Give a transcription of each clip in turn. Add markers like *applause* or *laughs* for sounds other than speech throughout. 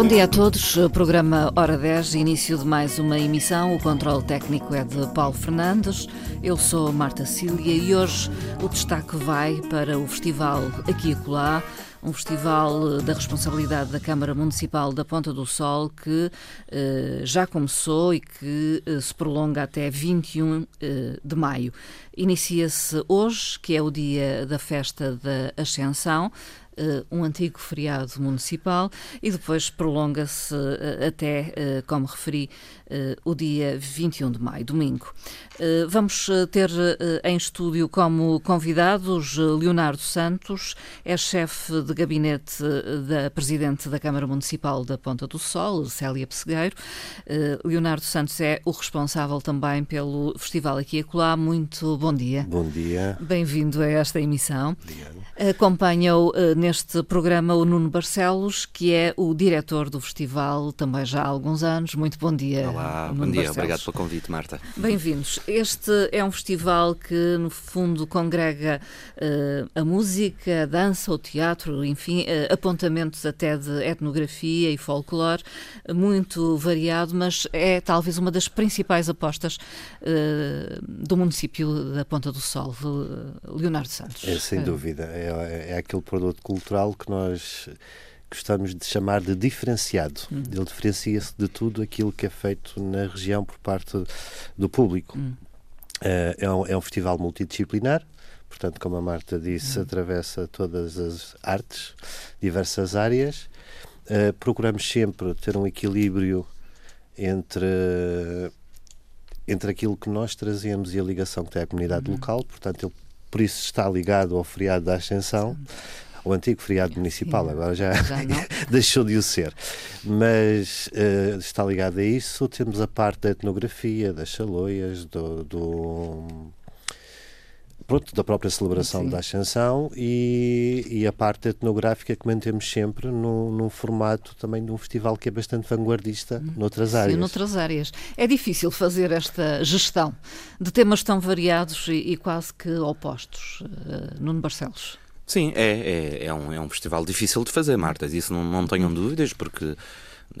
Bom dia a todos. Programa Hora 10, início de mais uma emissão. O controle técnico é de Paulo Fernandes. Eu sou Marta Cília e hoje o destaque vai para o festival Aqui e Colá um festival da responsabilidade da Câmara Municipal da Ponta do Sol que eh, já começou e que eh, se prolonga até 21 eh, de maio. Inicia-se hoje, que é o dia da festa da Ascensão, um antigo feriado municipal e depois prolonga-se uh, até, uh, como referi, o dia 21 de maio, domingo. vamos ter em estúdio como convidados Leonardo Santos, é chefe de gabinete da Presidente da Câmara Municipal da Ponta do Sol, Célia Pessegueiro. Leonardo Santos é o responsável também pelo Festival Aqui e Acolá. Muito bom dia. Bom dia. Bem-vindo a esta emissão. Obrigado. Acompanha-o neste programa o Nuno Barcelos, que é o diretor do festival também já há alguns anos. Muito bom dia. Olá, Nuno bom dia, Barcelos. obrigado pelo convite, Marta. Bem-vindos. Este é um festival que, no fundo, congrega uh, a música, a dança, o teatro, enfim, uh, apontamentos até de etnografia e folclore, muito variado, mas é talvez uma das principais apostas uh, do município da Ponta do Sol, Leonardo Santos. É, sem dúvida. É, é aquele produto cultural que nós gostamos de chamar de diferenciado. Hum. Ele diferencia-se de tudo aquilo que é feito na região por parte do público. Hum. Uh, é, um, é, um, festival multidisciplinar, portanto, como a Marta disse, hum. atravessa todas as artes, diversas áreas. Uh, procuramos sempre ter um equilíbrio entre entre aquilo que nós trazemos e a ligação que tem à comunidade uhum. local, portanto, ele por isso está ligado ao feriado da Ascensão, o antigo feriado municipal, agora já, já *laughs* deixou de o ser. Mas uh, está ligado a isso. Temos a parte da etnografia, das chaloias, do, do pronto, da própria celebração Sim. da Ascensão e, e, a parte etnográfica que mantemos sempre num, num, formato também de um festival que é bastante vanguardista hum. noutras áreas. Sim, noutras áreas. É difícil fazer esta gestão de temas tão variados e, e quase que opostos, uh, Nuno Barcelos. Sim, é, é, é, um, é um festival difícil de fazer, Marta. Isso não, não tenham dúvidas, porque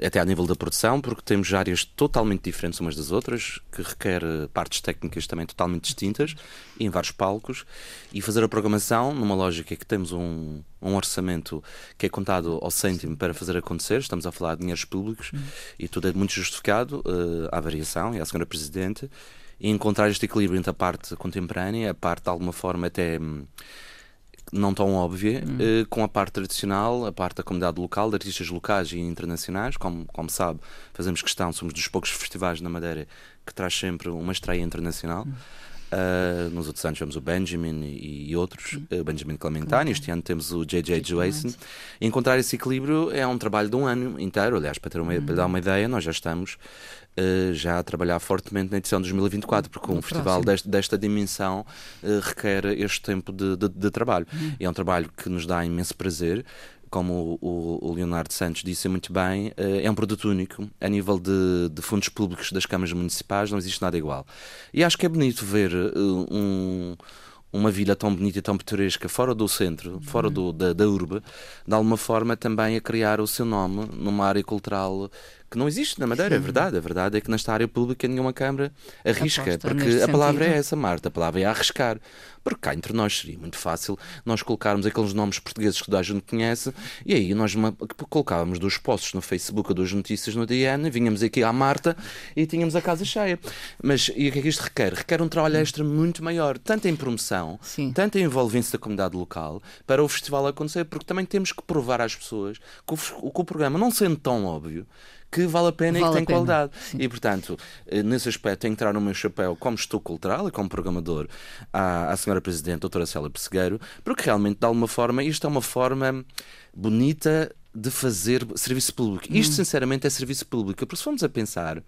até a nível da produção, porque temos áreas totalmente diferentes umas das outras, que requer eh, partes técnicas também totalmente distintas, em vários palcos, e fazer a programação numa lógica que temos um, um orçamento que é contado ao cêntimo para fazer acontecer, estamos a falar de dinheiros públicos, uhum. e tudo é muito justificado uh, à variação e à senhora Presidente, e encontrar este equilíbrio entre a parte contemporânea, a parte de alguma forma até. Hum, não tão óbvia, hum. com a parte tradicional, a parte da comunidade local, de artistas locais e internacionais. Como, como sabe, fazemos questão, somos dos poucos festivais na Madeira que traz sempre uma estreia internacional. Hum. Uh, nos outros anos tivemos o Benjamin e, e outros, uh, Benjamin Clementine, este ano temos o J.J. Jason. Encontrar esse equilíbrio é um trabalho de um ano inteiro. Aliás, para, ter uma, para dar uma ideia, nós já estamos uh, já a trabalhar fortemente na edição de 2024, porque um festival deste, desta dimensão uh, requer este tempo de, de, de trabalho. Uhum. E é um trabalho que nos dá imenso prazer como o, Leonardo Santos disse muito bem, eh, é um produto único. A nível de, de, fundos públicos das câmaras municipais não existe nada igual. E acho que é bonito ver um, uma vila tão bonita e tão pitoresca fora do centro, fora do, da, da urbe, de alguma forma também a criar o seu nome numa área cultural que não existe na Madeira, é Sim. é verdade. A verdade é que nesta área pública nenhuma Câmara arrisca, Aposta porque a palavra é essa, Marta, a palavra é arriscar. Porque cá entre nós seria muito fácil nós colocarmos aqueles nomes portugueses que toda a gente conhece e aí nós colocávamos dois posts no Facebook, duas notícias no DN, vinhamos aqui à Marta e tínhamos a casa cheia. Mas e o que é que isto requer? Requer um trabalho extra muito maior, tanto em promoção, Sim. tanto em envolvência da comunidade local, para o festival acontecer, porque também temos que provar às pessoas que o, que o programa, não sendo tão óbvio, que vale a pena vale e que tem qualidade. Sim. E, portanto, eh, nesse aspecto, tenho que entrar no meu chapéu como estou cultural e como programador à, à senhora Presidente, doutora Célia Pessegueiro, porque realmente, de alguma forma, isto é uma forma bonita de fazer serviço público. Isto, hum. sinceramente, é serviço público. Porque se formos a pensar,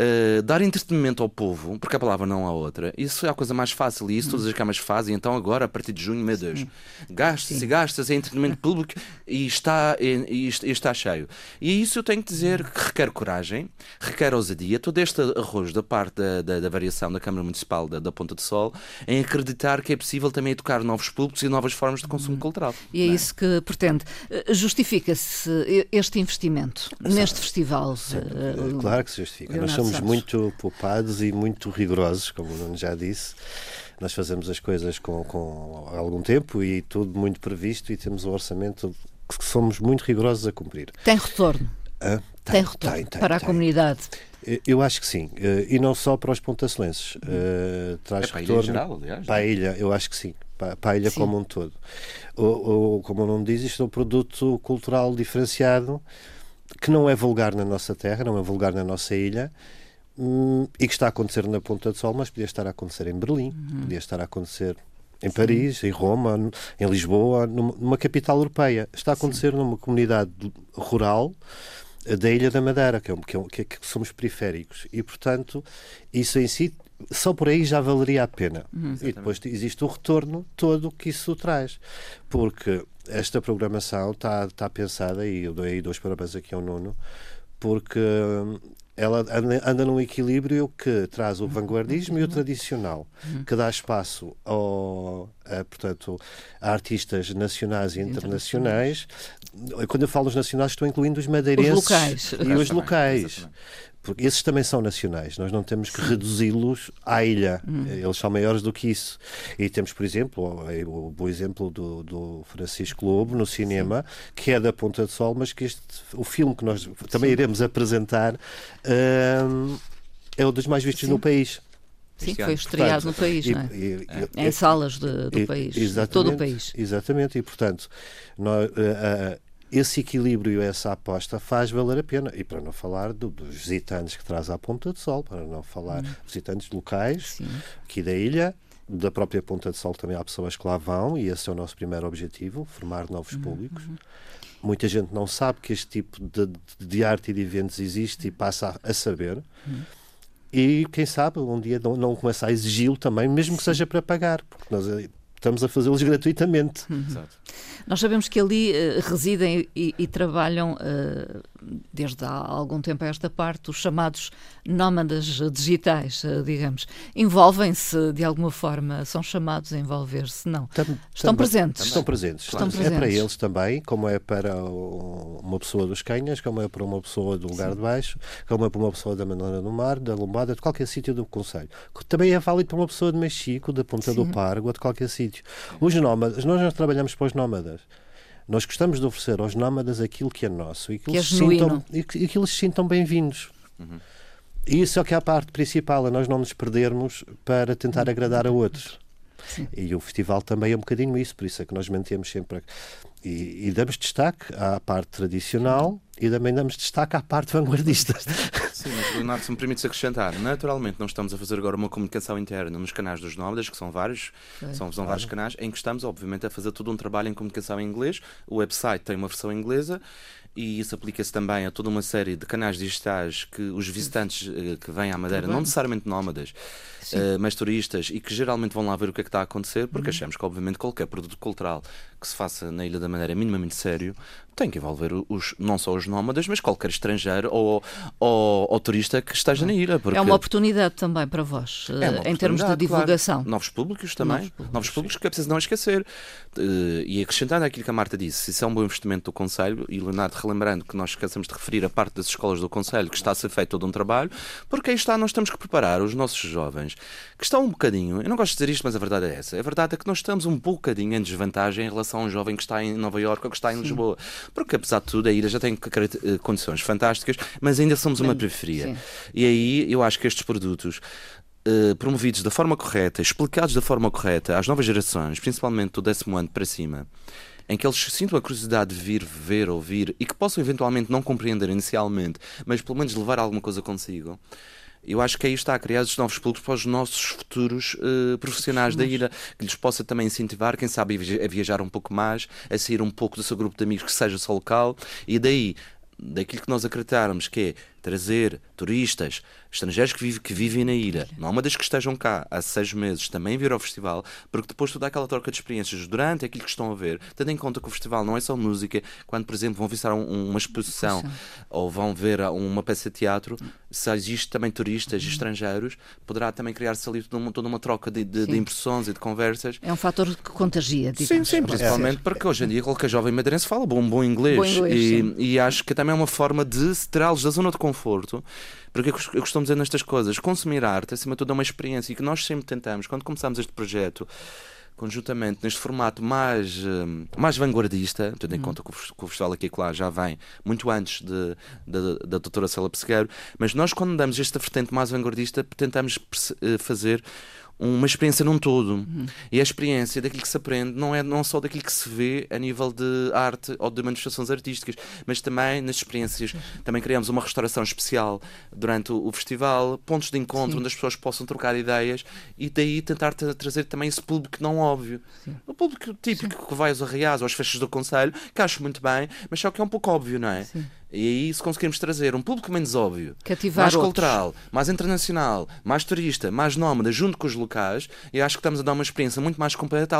Uh, dar entretenimento ao povo, porque a palavra não há outra, isso é a coisa mais fácil e isso todas as câmaras fazem. Então, agora, a partir de junho, meu Deus, gasta-se e gasta-se em entretenimento público e está, e, e, está cheio. E isso eu tenho que dizer que requer coragem, requer ousadia. Todo este arroz da parte da, da, da variação da Câmara Municipal da, da, Ponta de Sol em acreditar que é possível também educar novos públicos e novas formas de consumo hum. cultural. E é, é, isso que pretende. Eh, justifica-se este investimento neste festival? Sim, uh, claro que se justifica. Nós somos muito poupados e muito rigorosos, como o Nuno já disse. Nós fazemos as coisas com, com algum tempo e tudo muito previsto e temos um orçamento que somos muito rigorosos a cumprir. Tem retorno? Ah, tem, tem, retorno tem, tem, para a comunidade? Eu acho que sim, eh, e não só para os pontacelenses. Uh, traz é para retorno a ilha geral, aliás. Para a ilha, eu acho que sim, para, para a ilha sim. como um todo. Ou, ou, como o nome diz, isto é um produto cultural diferenciado que não é vulgar na nossa terra, não é vulgar na nossa ilha Hum, e que está a acontecer na Ponta do Sol, mas podia estar a acontecer em Berlim, uhum. podia estar a acontecer em Paris, em Roma, em Lisboa, numa capital europeia. Está a acontecer Sim. numa comunidade rural eh, da Ilha da Madeira, que, é, que, é, que, é, que somos periféricos. E, portanto, isso em si, só por aí já valeria a pena. Uhum, e depois existe o retorno todo que isso traz. Porque esta programação está, está pensada, e eu dou aí dois parabéns aqui ao Nuno, porque hum, ela anda, anda num equilíbrio que traz o vanguardismo e o tradicional, que dá espaço ao, a, portanto, a artistas nacionais e internacionais. Quando eu falo dos nacionais, estou incluindo os madeirenses os locais. e os locais porque esses também são nacionais, nós não temos que reduzi-los à ilha, hum. eles são maiores do que isso. E temos, por exemplo, o, bom exemplo do, do, Francisco Lobo no cinema, Sim. que é da Ponta do Sol, mas que este, o filme que nós também Sim. iremos apresentar um, é um dos mais vistos Sim. no país. Sim, foi estreado portanto, no país, e, não é? E, e, em salas de, do país, todo o país. Exatamente, e portanto, nós, uh, uh, esse equilíbrio, essa aposta faz valer a pena. E para não falar do, dos visitantes que traz à Ponta do Sol, para não falar hum. visitantes locais Sim. aqui da ilha, da própria Ponta do Sol também há pessoas que lá vão e esse é o nosso primeiro objetivo, formar novos uhum. públicos. Uhum. Muita gente não sabe que este tipo de, de arte e de eventos existe e passa a, a saber. Uhum. E quem sabe um dia não, não começa a exigi-lo também, mesmo que seja para pagar, porque nós estamos a fazê-los gratuitamente. Uhum. Nós sabemos que ali uh, residem e, e trabalham uh, desde há algum tempo a esta parte os chamados nómadas digitais, uh, digamos. Envolvem-se de alguma forma, são chamados a envolver-se? Não. Tam, estão, presentes. estão presentes. Estão presentes. É para eles também, como é para uma pessoa dos Canhas, como é para uma pessoa do Lugar Sim. de Baixo, como é para uma pessoa da Manela do Mar, da Lombada, de qualquer sítio do Conselho. Também é válido para uma pessoa de Mexico, da Ponta Sim. do Pargo ou de qualquer sítio sítios. Os nómadas, nós não trabalhamos para os nómadas. Nós gostamos de oferecer aos nómadas aquilo que é nosso e que, que eles, é sintam, e que, e que eles se sintam bem-vindos. Uhum. E isso é que é a parte principal, é nós não nos perdermos para tentar uhum. agradar a outros. Sim. E o festival também é um bocadinho isso, por isso é que nós mantemos sempre. E, e damos destaque à parte tradicional e também damos destaque à parte vanguardista. *laughs* Sim, mas Leonardo, se me permites acrescentar, naturalmente não estamos a fazer agora uma comunicação interna nos canais dos nómadas, que são vários, é, são, são vários canais, em que estamos, obviamente, a fazer todo um trabalho em comunicação em inglês. O website tem uma versão inglesa e isso aplica-se também a toda uma série de canais digitais que os visitantes uh, que vêm à Madeira, não necessariamente nómadas, uh, mas turistas, e que geralmente vão lá ver o que é que está a acontecer, porque uhum. achamos que, obviamente, qualquer produto cultural que se faça na Ilha da Madeira minimamente sério tem que envolver os, não só os nómadas, mas qualquer estrangeiro ou, ou, ou turista que esteja na ilha. Porque... É uma oportunidade também para vós, é em termos de divulgação. Claro. Novos públicos também. Novos públicos, Novos públicos que é preciso não esquecer. Uh, e acrescentando aquilo que a Marta disse, isso é um bom investimento do Conselho, e Leonardo, relembrando que nós esquecemos de referir a parte das escolas do Conselho, que está a ser feito todo um trabalho, porque aí está, nós temos que preparar os nossos jovens, que estão um bocadinho, eu não gosto de dizer isto, mas a verdade é essa, a verdade é que nós estamos um bocadinho em desvantagem em relação a um jovem que está em Nova Iorque ou que está em Sim. Lisboa, porque apesar de tudo a ilha já tem eh, condições fantásticas, mas ainda somos uma periferia. Sim. E aí eu acho que estes produtos Uh, promovidos da forma correta, explicados da forma correta às novas gerações, principalmente do décimo ano para cima, em que eles sintam a curiosidade de vir, ver, ouvir e que possam eventualmente não compreender inicialmente, mas pelo menos levar alguma coisa consigo. Eu acho que aí está a criar os novos públicos para os nossos futuros uh, profissionais da ilha, que lhes possa também incentivar, quem sabe, a viajar um pouco mais, a sair um pouco do seu grupo de amigos que seja só local, e daí daquilo que nós acreditarmos que é trazer turistas estrangeiros que, vive, que vivem na ilha, não uma das que estejam cá há seis meses, também vir ao festival, porque depois toda aquela troca de experiências durante aquilo que estão a ver, tendo em conta que o festival não é só música, quando, por exemplo, vão visitar um, uma exposição ou vão ver uma peça de teatro, se existe também turistas uhum. estrangeiros, poderá também criar-se ali toda uma, toda uma troca de, de, de, impressões e de conversas. É um fator que contagia, digamos. Sim, sim, principalmente é. porque hoje em dia qualquer jovem madeirense fala bom, bom inglês, bom inglês e, e, acho que também é uma forma de se tirá-los da zona de conforto porque eu costumo dizer nestas coisas, consumir arte, acima de tudo, é uma experiência e que nós sempre tentamos, quando começamos este projeto, conjuntamente neste formato mais, hum, mais vanguardista, tendo em hum. conta que o, Festival aqui e lá já vem muito antes de, de, da doutora Cela Pessegueiro, mas nós quando damos esta vertente mais vanguardista tentamos eh, fazer uma experiência num todo. Uhum. E a experiência daquilo que se aprende não é não só daquilo que se vê a nível de arte ou de manifestações artísticas, mas também nas experiências. Também criamos uma restauração especial durante o, festival, pontos de encontro Sim. onde as pessoas possam trocar ideias e daí tentar trazer também esse público não óbvio. Sim. O público típico Sim. que vai aos arreais ou às festas do Conselho, que acho muito bem, mas só que é um pouco óbvio, não é? Sim. E aí, se conseguirmos trazer um público menos óbvio, Cativar mais outros. cultural, mais internacional, mais turista, mais nómada, junto com os locais, eu acho que estamos a dar uma experiência muito mais completa,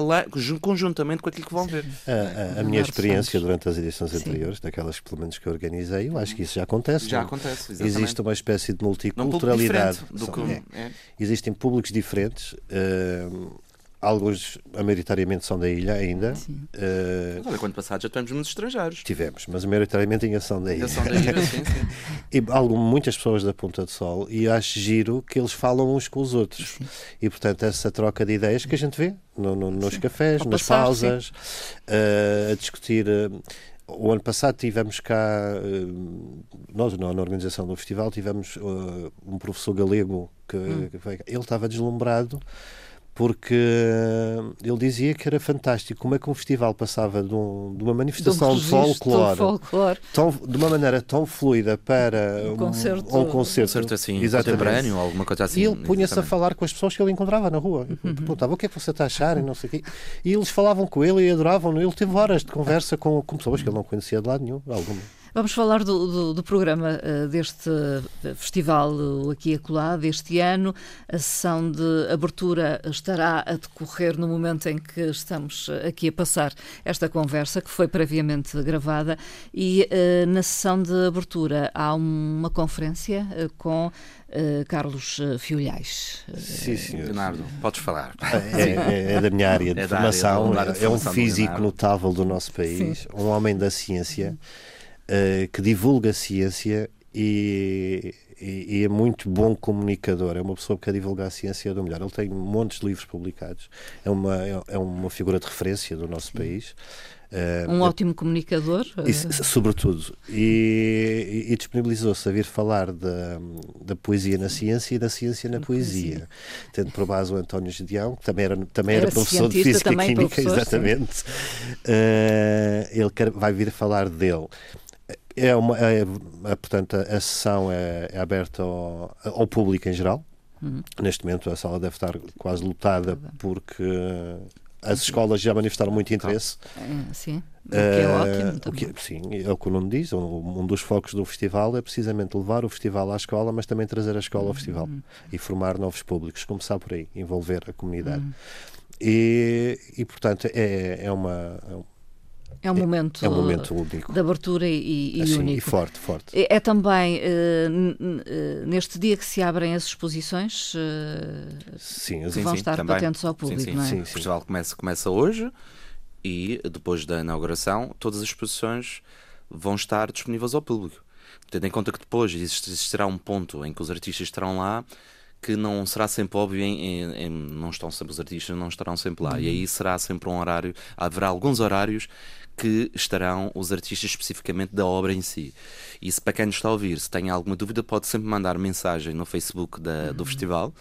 conjuntamente com aquilo que vão ver. A, a, a minha experiência durante as edições Sim. anteriores, daquelas pelo menos que eu organizei, eu acho que isso já acontece. Já acontece, exatamente. Existe uma espécie de multiculturalidade. do que, é. É. Existem públicos diferentes. Uh, Alguns, maioritariamente, são da ilha ainda. Sim. Uh, Olha, quando passado já tivemos muitos estrangeiros. Tivemos, mas maioritariamente ainda são da ilha. Ainda são da ilha, sim, sim. *laughs* e algo, muitas pessoas da Ponta do Sol, e acho giro que eles falam uns com os outros. Sim. E, portanto, essa troca de ideias que a gente vê no, no, nos sim. cafés, Ao nas passar, pausas, uh, a discutir. Uh, o ano passado tivemos cá, nós na organização do festival, tivemos um professor galego que, hum. que veio, ele estava deslumbrado porque ele dizia que era fantástico como é que um festival passava de, um, de uma manifestação de, um de folclore, folclore. Tão, de uma maneira tão fluida para um, um concerto, um concerto, concerto assim, contemporâneo, alguma coisa assim. E ele punha-se a falar com as pessoas que ele encontrava na rua. Uhum. Perguntava o que é que você está a achar e não sei o quê. E eles falavam com ele e adoravam. Ele teve horas de conversa com, com pessoas que ele não conhecia de lado nenhum. Alguma. Vamos falar do, do, do programa uh, deste festival uh, aqui acolá, deste ano. A sessão de abertura estará a decorrer no momento em que estamos eh, aqui a passar esta conversa, que foi previamente gravada, e uh, na sessão de abertura há uma conferência com Uh, Carlos Fiolhais. Sim, senhor. Leonardo, podes falar. É, é, é, da minha área de é formação, área, é, é, um físico notável do nosso país, Sim. um homem da ciência uh, que divulga ciência e, e, e, é muito bom comunicador. É uma pessoa que quer divulgar a ciência do melhor. Ele tem montes de livros publicados. É uma, é, é uma figura de referência do nosso Sim. país. Uh, um ótimo comunicador. Isso, sobretudo. E, e disponibilizou-se a vir falar da, da poesia na ciência e da ciência na, na poesia. poesia. Tendo por base o António Gedeão, que também era, também era, era professor de Física e Química, exatamente. Uh, ele quer, vai vir falar dele. É uma, é, é, portanto, a sessão é, é aberta ao, ao, público em geral. Uhum. Neste momento a sala deve estar quase lotada porque as escolas já manifestaram muito interesse. É, sim, o que é uh, ótimo. Que, sim, é o que o Nuno diz. Um, um, dos focos do festival é precisamente levar o festival à escola, mas também trazer a escola ao festival uhum. e formar novos públicos. Começar por aí, envolver a comunidade. Uhum. E, e, portanto, é, é uma é um momento, é um momento único. de abertura e, e assim, único. E forte, forte. É, é também uh, neste dia que se abrem as exposições uh, sim, que sim, vão sim, estar também. patentes ao público, sim, sim. não é? Sim, o festival começa, começa hoje e depois da inauguração todas as exposições vão estar disponíveis ao público. Tendo em conta que depois existirá um ponto em que os artistas estarão lá que não será sempre óbvio em, em, em, não estão sempre os artistas não estarão sempre lá uhum. e aí será sempre um horário haverá alguns horários que estarão os artistas especificamente da obra em si. E se para quem nos está a ouvir, se tem alguma dúvida, pode sempre mandar mensagem no Facebook da, do uhum. festival,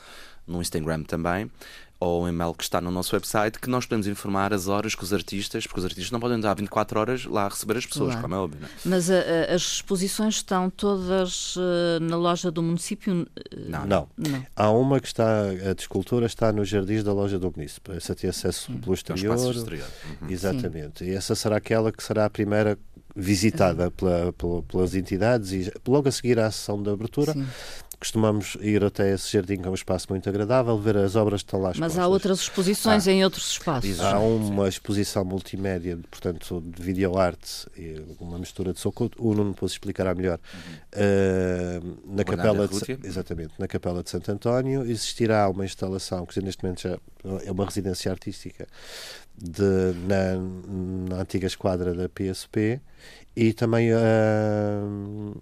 no Instagram também, ou o e-mail que está no nosso website, que nós podemos informar as horas que os artistas, porque os artistas não podem dar 24 horas lá a receber as pessoas, claro. como é óbvio. Não? É? Mas a, a, as exposições estão todas uh, na loja do município? Não. não. não. Há uma que está, a de escultura está nos jardins da loja do município. Essa tem acesso pelo exterior. exterior. Uhum. Exatamente. Sim. E essa será aquela que será a primeira visitada pela, pela, pelas entidades e logo a seguir à sessão de abertura. Sim costumamos ir até esse jardim, que é um espaço muito agradável, ver as obras que estão lá expostas. Mas há outras exposições ah, em outros espaços. Há uma exposição multimédia, portanto, de videoarte, uma mistura de soco. O Nuno depois explicará melhor. Uhum. Uh, na capela de, exatamente, na Capela de Santo António existirá uma instalação que neste momento já é uma residência artística de, na, na antiga esquadra da PSP e também uh,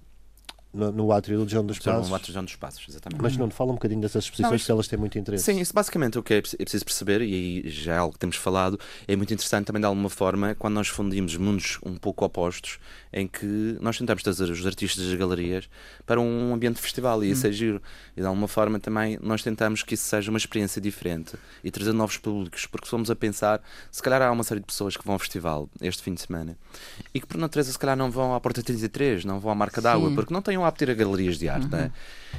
no, no átrio do João dos Passos. No átrio do João dos Passos, exatamente. Mas não fala um bocadinho dessas exposições não, isso, que elas têm muito interesse. Sim, isso basicamente o que é, é preciso perceber, e aí já é algo que temos falado, é muito interessante também de alguma forma quando nós fundimos mundos um pouco opostos, em que nós tentamos trazer os artistas das galerias para um ambiente de festival e isso hum. é giro. E de alguma forma também nós tentamos que isso seja uma experiência diferente e trazer novos públicos, porque fomos a pensar, se calhar há uma série de pessoas que vão ao festival este fim de semana e que por natureza se calhar não vão à Porta 33, não vão à Marca d'Água, porque não têm o apto a galeриas de arte, uhum. não é?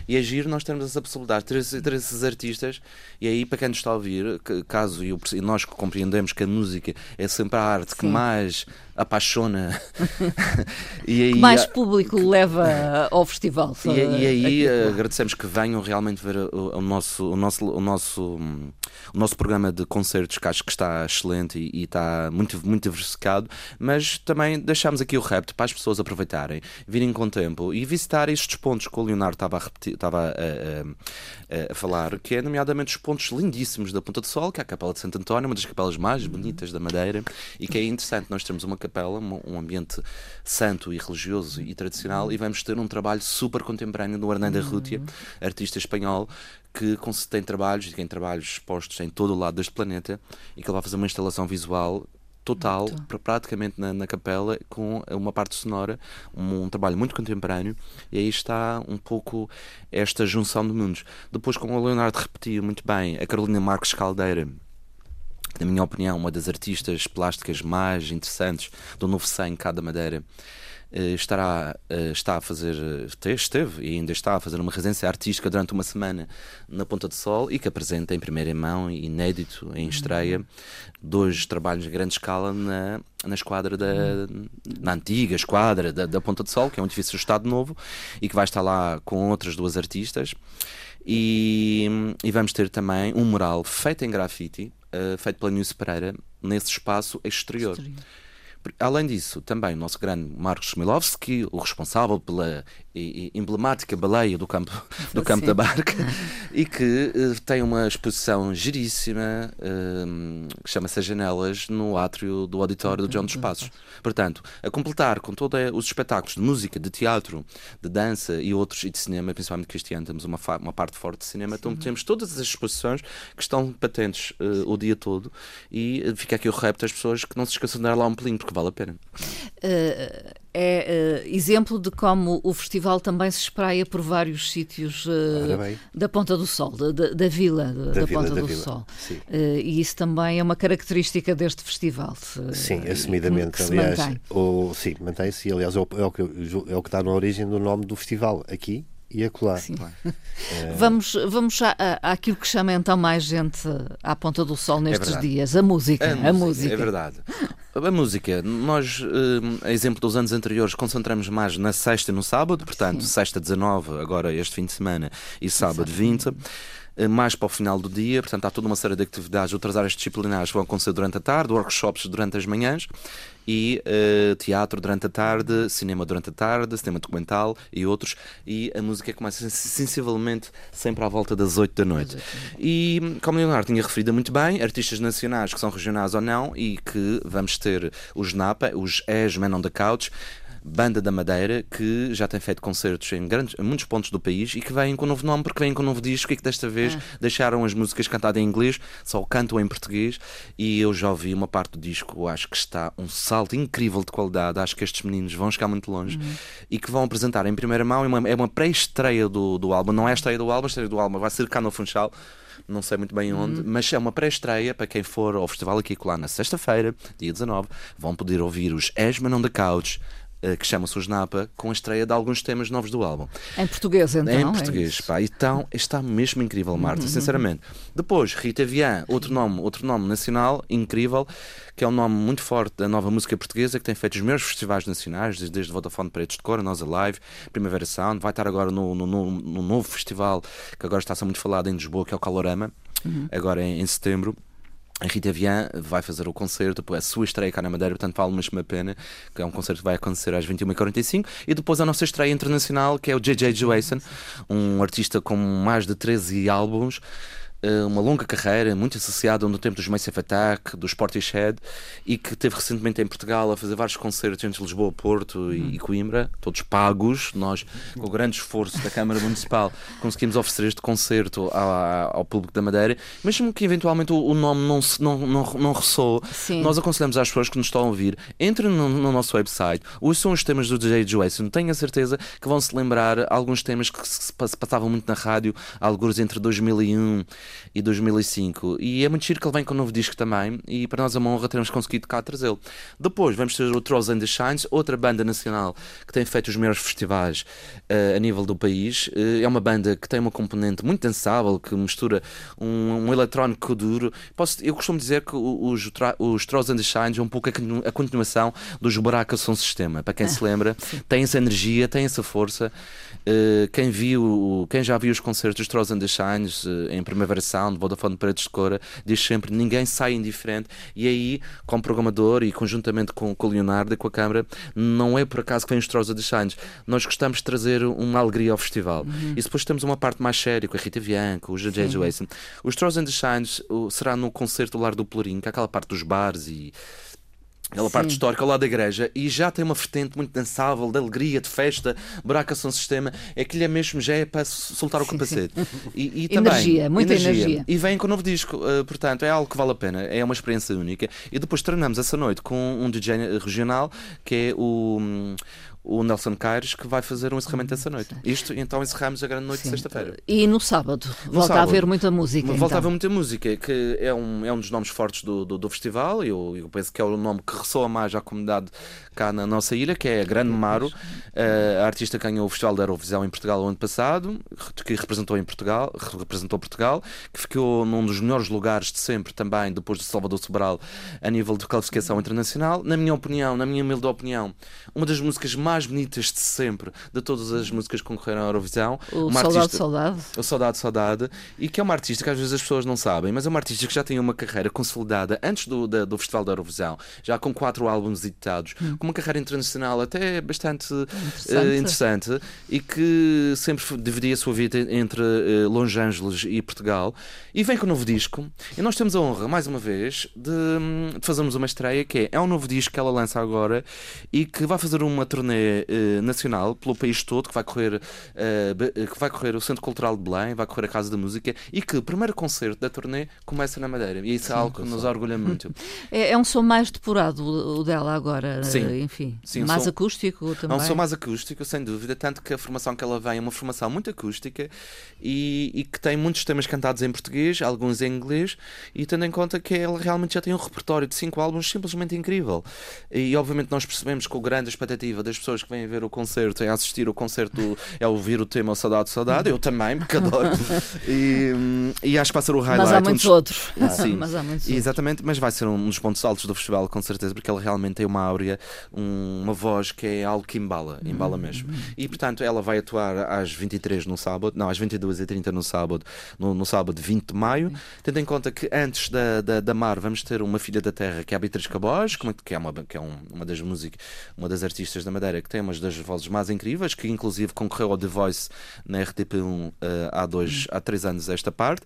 E agir é nós temos essa possibilidade de ter, ter esses artistas, e aí para quem nos está a ouvir, caso eu, nós que compreendemos que a música é sempre a arte Sim. que mais apaixona *laughs* e aí, que mais público leva ao festival. E, e aí agradecemos que venham realmente ver o, o, nosso, o, nosso, o, nosso, o nosso programa de concertos, que acho que está excelente e, e está muito, muito diversificado, mas também deixamos aqui o repto para as pessoas aproveitarem, virem com tempo e visitar estes pontos que o Leonardo estava a repetir estava a, a, a, falar, que é nomeadamente os pontos lindíssimos da Ponta do Sol, que é a Capela de Santo António, uma das capelas mais bonitas da Madeira, e que é interessante. Nós temos uma capela, um ambiente santo e religioso e tradicional, e vamos ter um trabalho super contemporâneo do Hernando Arrutia, artista espanhol, que tem trabalhos, tem trabalhos expostos em todo o lado deste planeta, e que ele vai fazer uma instalação visual total, praticamente na, na, capela, com uma parte sonora, um, um, trabalho muito contemporâneo, e aí está um pouco esta junção de mundos. Depois, como o Leonardo repetiu muito bem, a Carolina Marques Caldeira, na minha opinião, uma das artistas plásticas mais interessantes do novo 100 cá da Madeira, eh, estará, eh, está a fazer, eh, esteve e ainda está a fazer uma residência artística durante uma semana na Ponta do Sol e que apresenta em primeira mão, inédito, em estreia, dois trabalhos de grande escala na, na esquadra da na antiga esquadra da, da Ponta do Sol, que é um edifício Estado Novo e que vai estar lá com outras duas artistas. E, e vamos ter também um mural feito em grafite, uh, feito pela Nilce Pereira, nesse espaço exterior. exterior. Além disso, também o nosso grande Marcos Smilovski, o responsável pela emblemática baleia do campo, *laughs* do campo da barca, *laughs* e que uh, tem uma exposição giríssima uh, que chama-se As Janelas no átrio do auditório do John dos Passos. Portanto, a completar com todos os espetáculos de música, de teatro, de dança e outros, e de cinema, principalmente cristiano, temos uma, uma parte forte de cinema, então temos todas as exposições que estão patentes uh, o dia todo e fica aqui o repto às pessoas que não se esqueçam de dar lá um pelinho, porque vale a pena. Uh, é uh, exemplo de como o festival também se espraia por vários sítios uh, da Ponta do Sol, da, da vila da, da vila, Ponta do vila. Sol. E isso também é uma característica deste festival. sim, assumidamente. Aliás, mantém. O, sim, mantém-se. Aliás, é o, é, o que, é o que está na origem do nome do festival aqui e acolá. Sim. É... *laughs* Vamos, vamos à, àquilo que chama então mais gente à ponta do sol nestes é dias, a música, a, a música. música. É verdade. A música, nós, a exemplo dos anos anteriores, concentramos mais na sexta e no sábado, portanto, Sim. sexta 19, agora este fim de semana, e sábado Exatamente. 20 eh, mais para o final do dia, portanto há toda uma série de atividades, outras áreas disciplinares vão acontecer durante a tarde, workshops durante as manhãs e uh, teatro durante a tarde, cinema durante a tarde, cinema documental e outros, e a música começa sensivelmente sempre à volta das 8 da noite. E, como Leonardo tinha referido muito bem, artistas nacionais que são regionais ou não, e que vamos ter os NAPA, os ES Men on the Couch, banda da Madeira que já tem feito concertos em, grandes, em muitos pontos do país e que vêm com um novo nome porque vêm com um novo disco e que desta vez ah. deixaram as músicas cantadas em inglês, só cantam em português e eu já ouvi uma parte do disco, acho que está um salto incrível de qualidade, acho que estes meninos vão chegar muito longe uhum. e que vão apresentar em primeira mão, é uma, é uma pré-estreia do, do álbum, não é a estreia do álbum, a estreia do álbum vai ser cá no Funchal não sei muito bem onde, uhum. mas é uma pré-estreia para quem for ao festival aqui lá na sexta-feira, dia 19, vão poder ouvir os Esman on the Couch, que chama-se Os Napa, com a estreia de alguns temas novos do álbum. Em português, então? Em é português, é pá. Então está mesmo incrível, Marta, uhum. sinceramente. Depois, Rita Vian, outro nome, outro nome nacional, incrível, que é um nome muito forte da nova música portuguesa, que tem feito os meus festivais nacionais, desde, desde Vodafone Pretos de Cora, Nós Alive, Primavera Sound, vai estar agora no, no, no, no novo festival, que agora está a ser muito falado em Lisboa, que é o Calorama, uhum. agora em, em setembro. A Rita Vian vai fazer o concerto, a sua estreia cá na Madeira, portanto vale mesmo a pena, que é um concerto que vai acontecer às 21h45. E depois a nossa estreia internacional, que é o J.J. Johansson, um artista com mais de 13 álbuns, uma longa carreira, muito associada no tempo dos Massive Attack, dos Portishead, e que teve recentemente em Portugal a fazer vários concertos entre Lisboa, Porto e, e Coimbra, todos pagos. Nós, com o grande esforço da Câmara Municipal, *laughs* conseguimos oferecer este concerto ao, ao público da Madeira, mesmo que eventualmente o, o nome não, não, não, não ressoe, nós aconselhamos às pessoas que nos estão a ouvir, entrem no, no nosso website, ouçam os temas do DJ Joyce, tenho a certeza que vão se lembrar alguns temas que se passavam muito na rádio, alguns entre 2001 e 2005. E é muito giro que ele vem com um novo disco também, e para nós é uma honra termos conseguido cá trazê-lo. Depois vamos ter o Trolls and the Shines, outra banda nacional que tem feito os melhores festivais uh, a nível do país. Uh, é uma banda que tem uma componente muito dançável, que mistura um, um eletrónico duro. Posso, eu costumo dizer que os, os Trolls and the Shines é um pouco a, continuação dos Baracas São Sistema. Para quem se lembra, *laughs* tem essa energia, tem essa força. Uh, quem viu, quem já viu os concertos dos Trolls and the Shines em Primavera Sound, Vodafone Paredes de Cora, diz sempre ninguém sai indiferente. E aí, como programador e conjuntamente com, com o Leonardo e com a Câmara, não é por acaso que vem os Trousers de Shines. Nós gostamos de trazer uma alegria ao festival. Uhum. E depois temos uma parte mais séria com a Rita Bianco, o J.J. Johansson. Os Trousers de Shines será no concerto do Lar do Pelourinho, que é aquela parte dos bares e Aquela parte histórica lá da igreja e já tem uma vertente muito dançável, de alegria, de festa, buraca são sistema. Aquilo é mesmo, já é para soltar o capacete. E, e *laughs* também, energia, muita energia. energia. E vem com um novo disco, uh, portanto, é algo que vale a pena, é uma experiência única. E depois treinamos essa noite com um DJ regional que é o. O Nelson Caires, que vai fazer um encerramento essa noite. Isto, então encerramos a grande noite Sim. de sexta-feira. E no sábado? No volta sábado, a haver muita música. Volta então. a haver muita música, que é um, é um dos nomes fortes do, do, do festival. Eu, eu penso que é o nome que ressoa mais à comunidade cá na nossa ilha, que é a Grande Maro. Uh, a artista ganhou o Festival da Eurovisão em Portugal o ano passado, que representou em Portugal, representou Portugal, que ficou num dos melhores lugares de sempre também, depois de Salvador Sobral, a nível de classificação internacional. Na minha opinião, na minha humilde opinião, uma das músicas mais mais bonitas de sempre de todas as músicas que concorreram à Eurovisão. O uma Saudade artista, Saudade. O Saudade Saudade. E que é uma artista que às vezes as pessoas não sabem, mas é uma artista que já tem uma carreira consolidada antes do, da, do Festival da Eurovisão, já com quatro álbuns editados, hum. com uma carreira internacional até bastante interessante, uh, interessante e que sempre dividia a sua vida entre uh, Los Angeles e Portugal. E vem com um novo disco. E nós temos a honra, mais uma vez, de, de fazermos uma estreia que é, é um novo disco que ela lança agora e que vai fazer uma turnê uh, nacional pelo país todo, que vai correr uh, que vai correr o Centro Cultural de Belém, vai correr a Casa da Música e que o primeiro concerto da turnê começa na Madeira. E isso é algo que nos orgulha muito. *laughs* É, é, um som mais depurado o dela agora, Sim. enfim. Sim, mais som, acústico também. É um som mais acústico, sem dúvida, tanto que a formação que ela vem é uma formação muito acústica e, e que tem muitos temas cantados em português, alguns em inglês, e tendo em conta que ela realmente já tem um repertório de cinco álbuns simplesmente incrível. E obviamente nós percebemos com grande expectativa das pessoas pessoas que vêm ver o concerto, é assistir o concerto, *laughs* é ouvir o tema Saudade, Saudade. Eu também, porque adoro. *laughs* E, e acho que vai ser o highlight. Mas há muitos um dos... outros. Ah, sim, *laughs* mas há muitos exatamente. Mas vai ser um dos pontos altos do festival, com certeza, porque ela realmente tem uma áurea, um, uma voz que é algo que embala, embala mesmo. E portanto, ela vai atuar às 23 no sábado, não, às 22h30 no sábado, no, no sábado 20 de maio, tendo em conta que antes da, da, da Mar vamos ter uma filha da Terra que é a Beatriz Cabós, que é uma, que é um, uma das músicas, uma das artistas da Madeira que tem umas das vozes mais incríveis, que inclusive concorreu ao The Voice na RTP1 uh, eh, há, dois, há três anos esta parte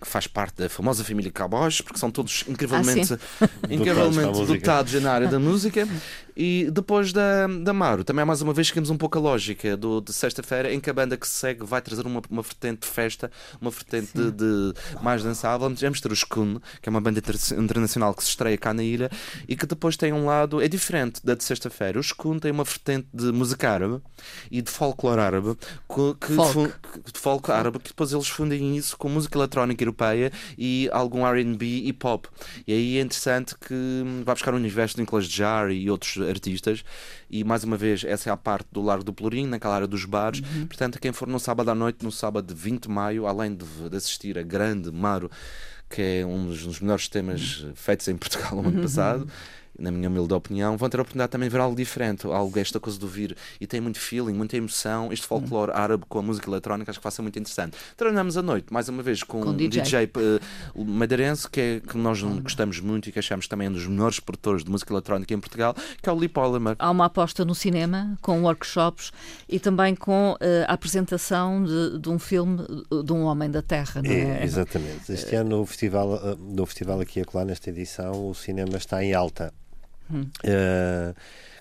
que faz parte da famosa família Cowboys, porque são todos incrivelmente, *laughs* ah, incrivelmente dotados na área da música. *laughs* E depois da, da Maro, também mais uma vez seguimos um pouco a lógica do, de sexta-feira, em que a banda que segue vai trazer uma, uma vertente de festa, uma vertente de, de, mais dançável. Vamos ter o Skun, que é uma banda internacional que se estreia cá na ilha e que depois tem um lado, é diferente da de sexta-feira. O Skun tem uma vertente de música árabe e de folclore árabe, que, folk. de folk árabe, que depois eles fundem isso com música eletrónica europeia e algum RB e pop. E aí é interessante que vai buscar o universo de Nicolas Jar e outros artistas. E mais uma vez, essa é a parte do Largo do Pelourinho, naquela área dos bares. Uhum. Portanto, quem for no sábado à noite, no sábado de 20 de maio, além de, de assistir a grande Maro que é um dos, dos melhores temas feitos em Portugal no ano uhum. Na minha humilde opinião, vão ter a oportunidade também de ver algo diferente, algo esta coisa do vir e tem muito feeling, muita emoção. Este folclore árabe com a música eletrónica acho que vai ser muito interessante. Treinamos à noite, mais uma vez, com, com um DJ, DJ uh, madeirense que, é, que nós gostamos muito e que achamos também um dos melhores produtores de música eletrónica em Portugal, que é o Lee Polymer. Há uma aposta no cinema, com workshops e também com uh, a apresentação de, de, um filme de um homem da terra, não é? é exatamente. Este ano no festival, uh, no festival aqui e acolá, nesta edição, o cinema está em alta. Uh,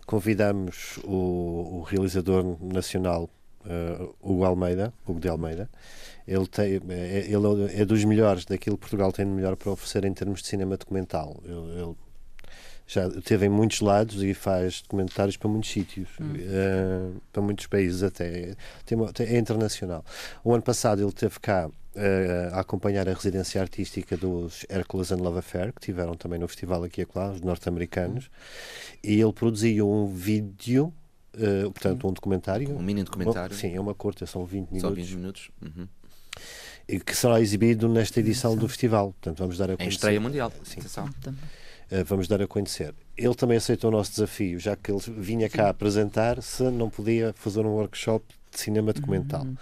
convidamos o, o, realizador nacional uh, Hugo Almeida, Hugo de Almeida. Ele, tem, é, ele é dos melhores daquilo que Portugal tem de melhor para oferecer em termos de cinema documental. Ele, ele já esteve em muitos lados e faz documentários para muitos sítios, hum. uh, para muitos países até. Tem, é internacional. O ano passado ele teve cá uh, a acompanhar a residência artística dos Hercules and Love Affair, que tiveram também no festival aqui e lá, os norte-americanos, e ele produziu um vídeo, uh, portanto, um documentário. Um mini documentário. sim, é uma curta, são 20 minutos. São 20 minutos. Uhum. E que será exibido nesta edição do festival. Portanto, vamos dar a conhecer. Em estreia mundial. Sim. Uh, vamos dar a conhecer. Ele também aceitou o nosso desafio, já que ele vinha cá apresentar se não podia fazer um workshop de cinema documental. Uhum.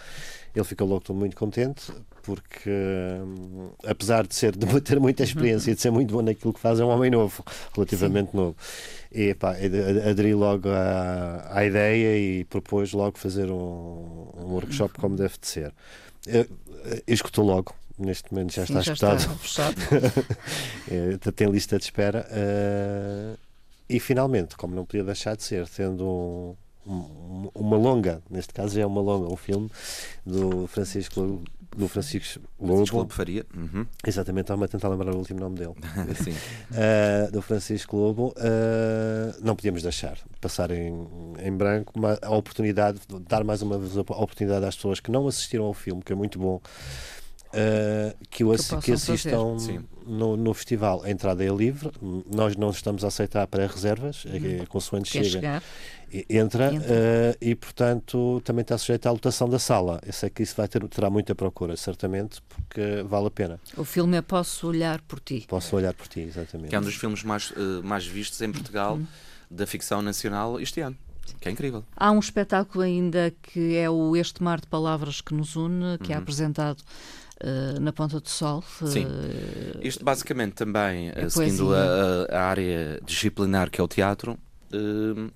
Ele ficou logo muito contente, porque hum, apesar de ser *laughs* de ter muita experiência e de ser muito bom naquilo que faz, é um homem novo, relativamente Sim. novo. E pá, aderi logo à, à ideia e propôs logo fazer um, um workshop como deve de ser. Escutou logo, neste momento já está escutado. Está *laughs* tem lista de espera. Uh, e finalmente, como não podia deixar de ser, tendo um, um, uma longa, neste caso é uma longa, um filme do Francisco do Francisco Lobo. Lobo Faria. Uhum. Exatamente, estava-me a tentar lembrar o último nome dele. *laughs* Sim. Uh, do Francisco Lobo. Uh, não podíamos deixar passar em, em branco uma, a oportunidade, dar mais uma vez a oportunidade às pessoas que não assistiram ao filme, que é muito bom. Uh, que, o, que, que assistam no, no, festival. A entrada é livre, nós não estamos a aceitar para reservas, é, uhum. é, consoante chega. Chegar entra, entra. Uh, e, portanto, também está sujeito à lotação da sala. Eu sei que isso vai ter, terá muita procura, certamente, porque vale a pena. O filme é Posso Olhar por Ti. Posso Olhar por Ti, exatamente. Que é um dos filmes mais, uh, mais vistos em Portugal uhum. da ficção nacional este ano. Que é incrível. Há um espetáculo ainda que é o Este Mar de Palavras que nos une, que é uhum. é apresentado Uh, na Ponta do Sol. Sim. Isto basicamente também, é seguindo a, a, área disciplinar que é o teatro, uh,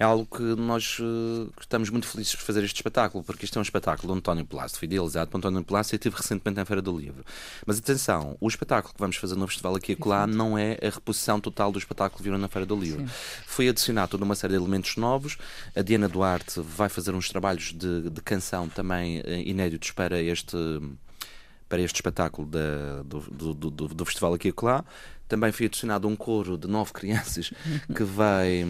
é algo que nós uh, estamos muito felizes por fazer este espetáculo, porque isto é um espetáculo do António Plácio, foi idealizado por António Plácio e estive recentemente na Feira do Livro. Mas atenção, o espetáculo que vamos fazer no festival aqui e lá não é a reposição total do espetáculo que viram na Feira do Livro. Sim. Foi adicionado toda uma série de elementos novos. A Diana Duarte vai fazer uns trabalhos de, de canção também uh, inéditos para este para este espetáculo da, do, do, do, do, festival aqui e lá. Também foi adicionado um coro de nove crianças *laughs* que vai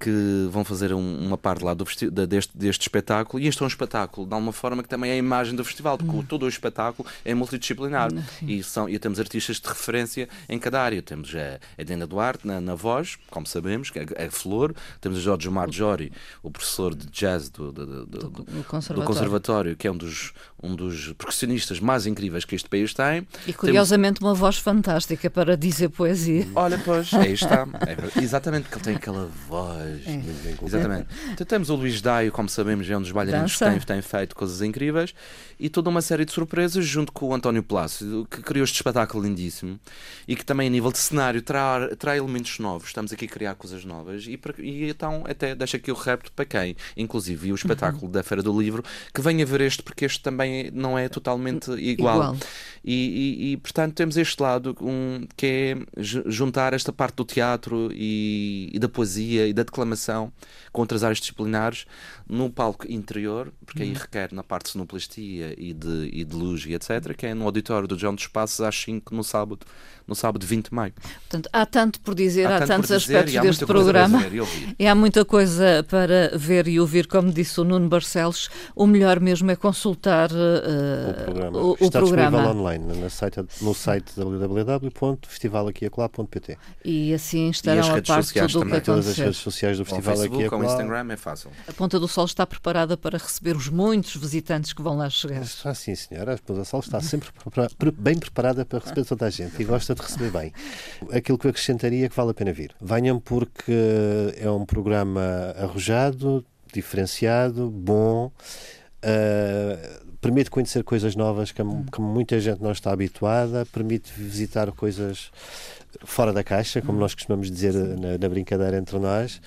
que vão fazer um, uma parte lá do deste, deste espetáculo e este é um espetáculo de alguma forma que também é a imagem do festival porque todo o espetáculo é multidisciplinar. E, são, e temos artistas de referência em cada área. Temos a Edena Duarte na, na voz como sabemos, que é a Flor. Temos a Jorge Marjori o professor de jazz do, do, do, do, conservatório. conservatório. que é um dos, um dos percussionistas mais incríveis que este país tem. E curiosamente temos... uma voz fantástica para dizer poesia. Olha pois, aí está. *laughs* É, exatamente, que ele tem aquela voz é. Exatamente. Então, temos o Luís Daio, como sabemos, é um dos bailarinos que tem, tem, feito coisas incríveis e toda uma série de surpresas junto com o António Plácido, que criou este espetáculo lindíssimo e que também, a nível de cenário, traz, elementos novos. Estamos aqui a criar coisas novas e, e então, até deixa aqui o repto para quem, inclusive, viu o espetáculo uhum. da Feira do Livro, que venha ver este, porque este também não é totalmente igual. igual. E, e, e, portanto, temos este lado um, que é juntar esta parte do teatro e, e da poesia e da declaração interclamação com outras áreas disciplinares no palco interior, porque aí uhum. requer na parte de sonoplastia e de, e de luz e etc., que é no auditório do João dos Passos às 5 no sábado, no sábado 20 de maio. Portanto, há tanto por dizer, há, há tantos aspectos deste programa e, e, há muita coisa para ver e ouvir, como disse o Nuno Barcelos, o melhor mesmo é consultar uh, o programa. O, Está o programa. disponível online no site, no site www.festivalaquiacolá.pt E assim estarão e a parte tudo o que Todas as redes sociais do Festival Facebook, Aqui Com o Instagram é fácil. A Ponta do Sol está preparada para receber os muitos visitantes que vão lá chegar. Ah, sim, senhora. A Ponta do Sol está sempre bem preparada para receber toda a gente e gosta de receber bem. Aquilo que eu acrescentaria é que vale a pena vir. Venham porque é um programa arrojado, diferenciado, bom. Uh, permite conhecer coisas novas que, que, muita gente não está habituada, permite visitar coisas fora da caixa, como nós costumamos dizer na, na brincadeira entre nós.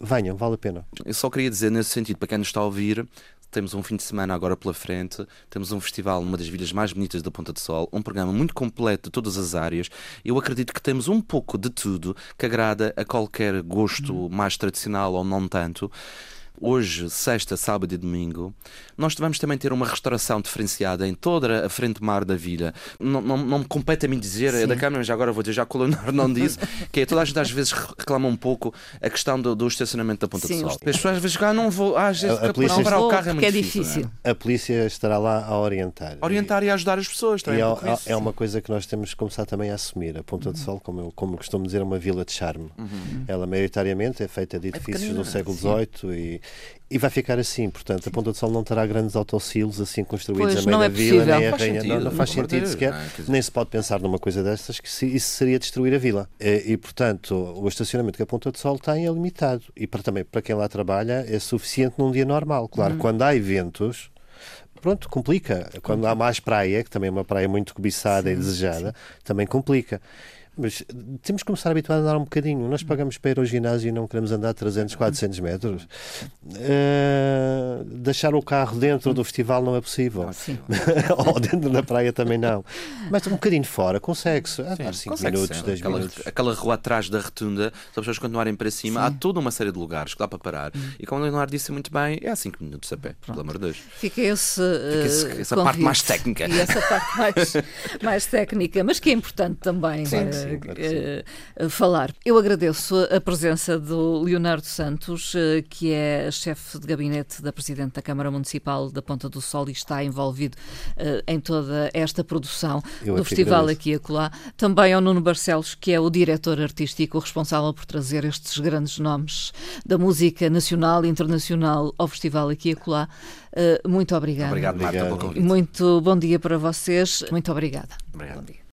Venham, vale a pena. Eu só queria dizer nesse sentido, para quem nos está a ouvir, temos um fim de semana agora pela frente, temos um festival numa das vilhas mais bonitas da Ponta do Sol, um programa muito completo de todas as áreas. Eu acredito que temos um pouco de tudo que agrada a qualquer gosto mais tradicional ou não tanto hoje, sexta, sábado e domingo, nós vamos também ter uma restauração diferenciada em toda a frente mar da vila. Não, não, não me compete a mim dizer, é da Câmara, mas agora vou dizer, já o não disse, *laughs* que é toda a gente às vezes reclama um pouco a questão do, do estacionamento da Ponta Sim, do Sol. As pessoas às vezes ah, não vou, ah, às vezes a, a polícia parar o carro é muito é difícil. difícil. É? A polícia estará lá a orientar. Orientar e, e a ajudar as pessoas. Também, é, é, uma coisa que nós temos que começar também a assumir. A Ponta do Sol, como eu, como costumo dizer, é uma vila de charme. Uhum. Ela maioritariamente é feita de é edifícios é do século XVIII e, e vai ficar assim, portanto, a Ponta do Sol não terá grandes autossilos assim construídos pois, a meio da é vila, nem a rainha. Não, não, faz sentido sequer, não, nem se pode pensar numa coisa destas que se, isso seria destruir a vila. E, e, portanto, o estacionamento que a Ponta do Sol tem é limitado. E para, também para quem lá trabalha é suficiente num dia normal. Claro, hum. quando há eventos pronto, complica. Quando há mais praia, que também é uma praia muito cobiçada sim, e desejada, sim. também complica. Mas temos que começar a habituar a andar um bocadinho. Nós pagamos para ir ao ginásio e não queremos andar 300, 400 metros. Uh, deixar o carro dentro do festival não é possível. *laughs* Ou dentro da praia também não. Mas um bocadinho fora, consegue-se. Ah, 5 minutos, 10 aquela, minutos. Aquela rua atrás da rotunda, se as pessoas continuarem para cima, Sim. há toda uma série de lugares que dá para parar. Hum. E como o Leonardo disse muito bem, é a 5 minutos a pé, Pronto. pelo amor de Deus. Fica esse, Fica esse uh, essa parte mais técnica. E essa parte mais, *laughs* mais técnica, mas que é importante também. Sim, uh, sim, claro uh, falar. Eu agradeço a presença do Leonardo Santos, uh, que é chefe de gabinete da Presidente da Câmara Municipal da Ponta do Sol e está envolvido em toda esta produção Eu do festival aqui e acolá. Também ao Nuno Barcelos, que é o diretor artístico responsável por trazer estes grandes nomes da música nacional e internacional ao festival aqui e acolá. muito obrigada. Obrigado, Marta, pelo convite. Muito bom dia para vocês. Muito obrigada. Obrigado.